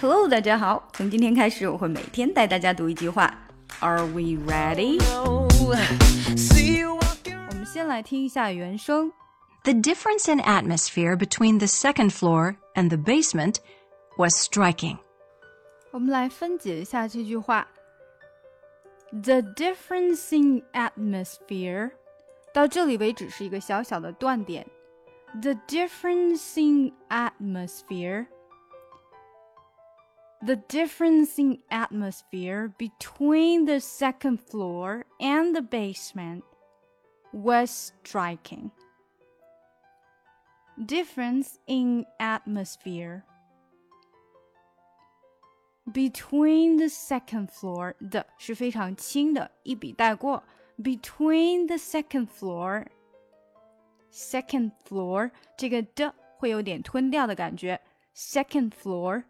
Hello，大家好。从今天开始，我会每天带大家读一句话。Are we ready？我们先来听一下原声。The difference in atmosphere between the second floor and the basement was striking. 我们来分解一下这句话。The difference in atmosphere，到这里为止是一个小小的断点。The difference in atmosphere the difference in atmosphere between the second floor and the basement was striking. Difference in atmosphere between the second floor 的是非常轻的，一笔带过。Between the second floor, second floor 这个的会有点吞掉的感觉。Second floor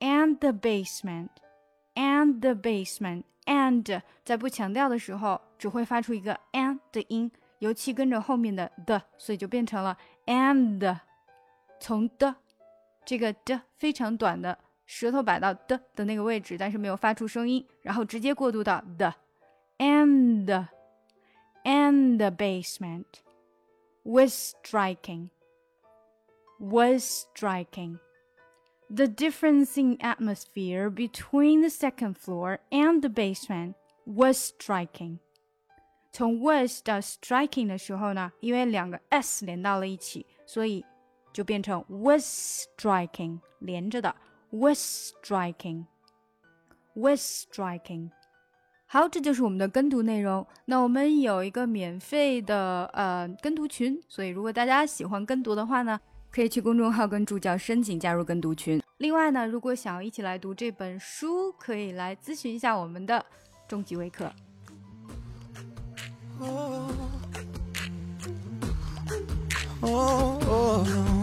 and the basement, and the basement, and 在不强调的时候，只会发出一个 and 的音，尤其跟着后面的 the，所以就变成了 and。从的这个的非常短的舌头摆到的的那个位置，但是没有发出声音，然后直接过渡到 the and and the basement was striking was striking the difference in atmosphere between the second floor and the basement was striking. 从 was 到 striking 的时候呢，因为两个 s 连到了一起，所以就变成 was striking 连着的 was striking was striking。好，这就是我们的跟读内容。那我们有一个免费的呃跟读群，所以如果大家喜欢跟读的话呢。 可以去公众号跟助教申请加入跟读群。另外呢，如果想要一起来读这本书，可以来咨询一下我们的终极微课。Oh, oh, oh.